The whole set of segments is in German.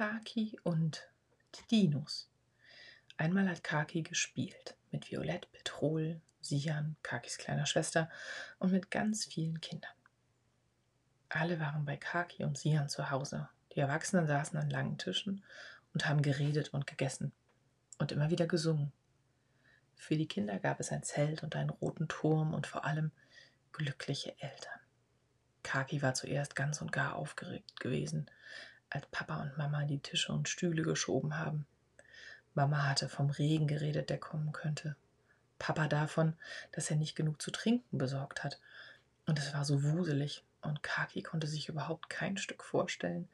Kaki und die Dinos. Einmal hat Kaki gespielt mit Violett, Petrol, Sian, Kakis kleiner Schwester und mit ganz vielen Kindern. Alle waren bei Kaki und Sian zu Hause. Die Erwachsenen saßen an langen Tischen und haben geredet und gegessen und immer wieder gesungen. Für die Kinder gab es ein Zelt und einen roten Turm und vor allem glückliche Eltern. Kaki war zuerst ganz und gar aufgeregt gewesen, als Papa und Mama die Tische und Stühle geschoben haben. Mama hatte vom Regen geredet, der kommen könnte. Papa davon, dass er nicht genug zu trinken besorgt hat. Und es war so wuselig, und Kaki konnte sich überhaupt kein Stück vorstellen,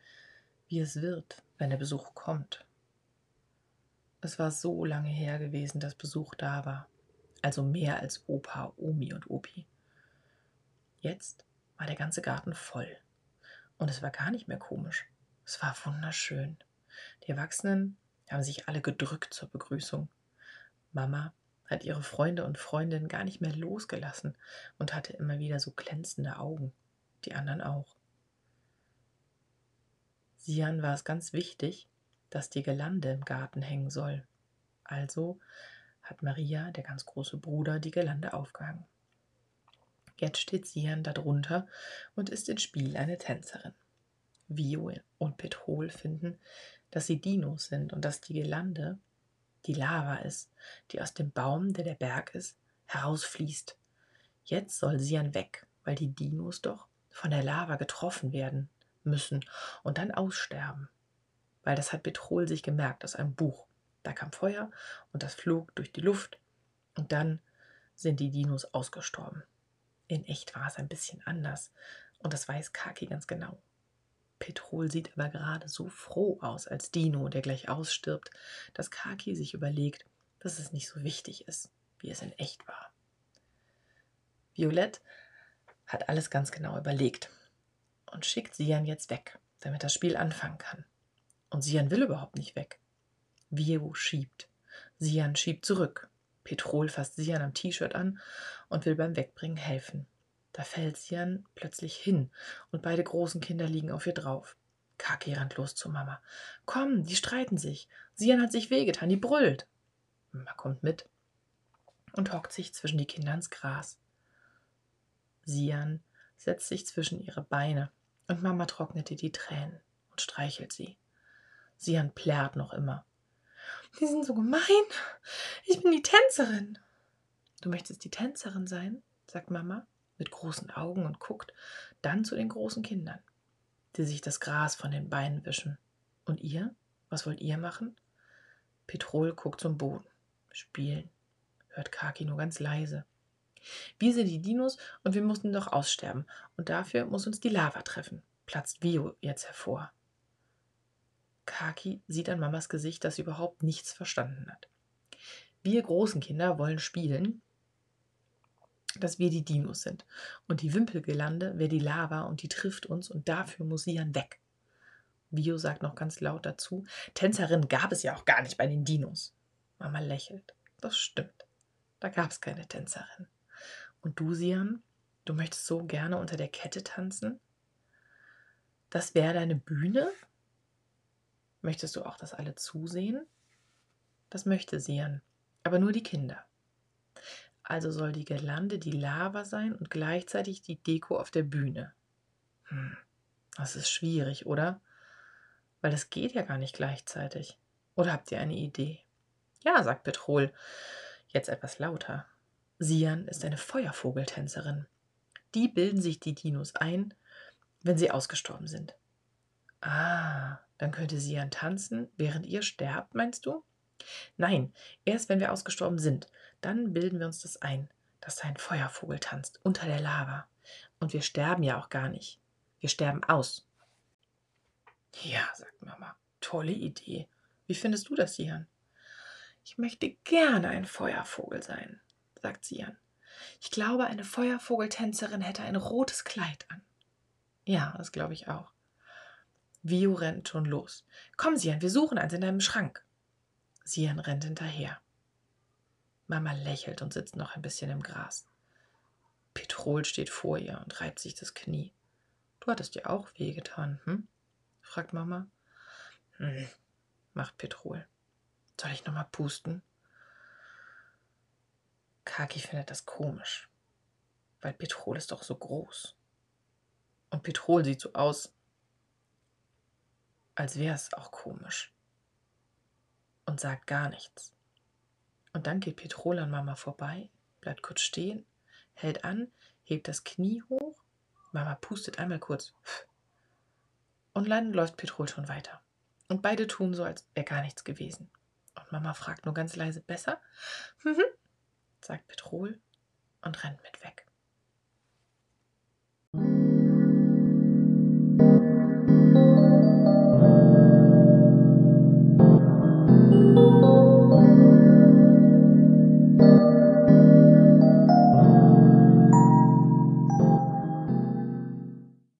wie es wird, wenn der Besuch kommt. Es war so lange her gewesen, dass Besuch da war. Also mehr als Opa, Omi und Opi. Jetzt war der ganze Garten voll. Und es war gar nicht mehr komisch. Es war wunderschön. Die Erwachsenen haben sich alle gedrückt zur Begrüßung. Mama hat ihre Freunde und Freundinnen gar nicht mehr losgelassen und hatte immer wieder so glänzende Augen. Die anderen auch. Sian war es ganz wichtig, dass die Girlande im Garten hängen soll. Also hat Maria, der ganz große Bruder, die Girlande aufgehangen. Jetzt steht Sian darunter und ist ins Spiel eine Tänzerin. Vio und Petrol finden, dass sie Dinos sind und dass die Girlande die Lava ist, die aus dem Baum, der der Berg ist, herausfließt. Jetzt soll Sian weg, weil die Dinos doch von der Lava getroffen werden müssen und dann aussterben. Weil das hat Petrol sich gemerkt aus einem Buch. Da kam Feuer und das flog durch die Luft und dann sind die Dinos ausgestorben. In echt war es ein bisschen anders und das weiß Kaki ganz genau. Petrol sieht aber gerade so froh aus als Dino, der gleich ausstirbt, dass Kaki sich überlegt, dass es nicht so wichtig ist, wie es in echt war. Violett hat alles ganz genau überlegt und schickt Sian jetzt weg, damit das Spiel anfangen kann. Und Sian will überhaupt nicht weg. Vio schiebt. Sian schiebt zurück. Petrol fasst Sian am T-Shirt an und will beim Wegbringen helfen. Da fällt Sian plötzlich hin und beide großen Kinder liegen auf ihr drauf. Kaki rennt los zu Mama. Komm, die streiten sich. Sian hat sich wehgetan, die brüllt. Mama kommt mit und hockt sich zwischen die Kinder ins Gras. Sian setzt sich zwischen ihre Beine und Mama trocknet ihr die Tränen und streichelt sie. Sian plärrt noch immer. Die sind so gemein. Ich bin die Tänzerin. Du möchtest die Tänzerin sein? sagt Mama mit großen Augen und guckt dann zu den großen Kindern, die sich das Gras von den Beinen wischen. Und ihr? Was wollt ihr machen? Petrol guckt zum Boden. Spielen, hört Kaki nur ganz leise. Wir sind die Dinos und wir mussten doch aussterben. Und dafür muss uns die Lava treffen, platzt Vio jetzt hervor. Kaki sieht an Mamas Gesicht, dass sie überhaupt nichts verstanden hat. Wir großen Kinder wollen spielen, dass wir die Dinos sind. Und die Wimpelgelande wäre die Lava und die trifft uns und dafür muss sie dann weg. Bio sagt noch ganz laut dazu, Tänzerin gab es ja auch gar nicht bei den Dinos. Mama lächelt. Das stimmt. Da gab es keine Tänzerin. Und du, Sian, du möchtest so gerne unter der Kette tanzen? Das wäre deine Bühne? Möchtest du auch, dass alle zusehen? Das möchte Sian, aber nur die Kinder. Also soll die Girlande die Lava sein und gleichzeitig die Deko auf der Bühne. Hm, das ist schwierig, oder? Weil das geht ja gar nicht gleichzeitig. Oder habt ihr eine Idee? Ja, sagt Petrol, jetzt etwas lauter. Sian ist eine Feuervogeltänzerin. Die bilden sich die Dinos ein, wenn sie ausgestorben sind. Ah, dann könnte Sian tanzen, während ihr sterbt, meinst du? Nein, erst wenn wir ausgestorben sind, dann bilden wir uns das ein, dass da ein Feuervogel tanzt unter der Lava. Und wir sterben ja auch gar nicht. Wir sterben aus. Ja, sagt Mama, tolle Idee. Wie findest du das, Sian? Ich möchte gerne ein Feuervogel sein, sagt Sian. Ich glaube, eine Feuervogeltänzerin hätte ein rotes Kleid an. Ja, das glaube ich auch. Vio rennt schon los. Komm, Sian, wir suchen eins in deinem Schrank. Sian rennt hinterher. Mama lächelt und sitzt noch ein bisschen im Gras. Petrol steht vor ihr und reibt sich das Knie. Du hattest dir auch wehgetan, hm? fragt Mama. Hm, macht Petrol. Soll ich nochmal pusten? Kaki findet das komisch, weil Petrol ist doch so groß. Und Petrol sieht so aus, als wäre es auch komisch. Und sagt gar nichts. Und dann geht Petrol an Mama vorbei, bleibt kurz stehen, hält an, hebt das Knie hoch. Mama pustet einmal kurz. Und dann läuft Petrol schon weiter. Und beide tun so, als wäre gar nichts gewesen. Und Mama fragt nur ganz leise, besser? Sagt Petrol und rennt mit weg.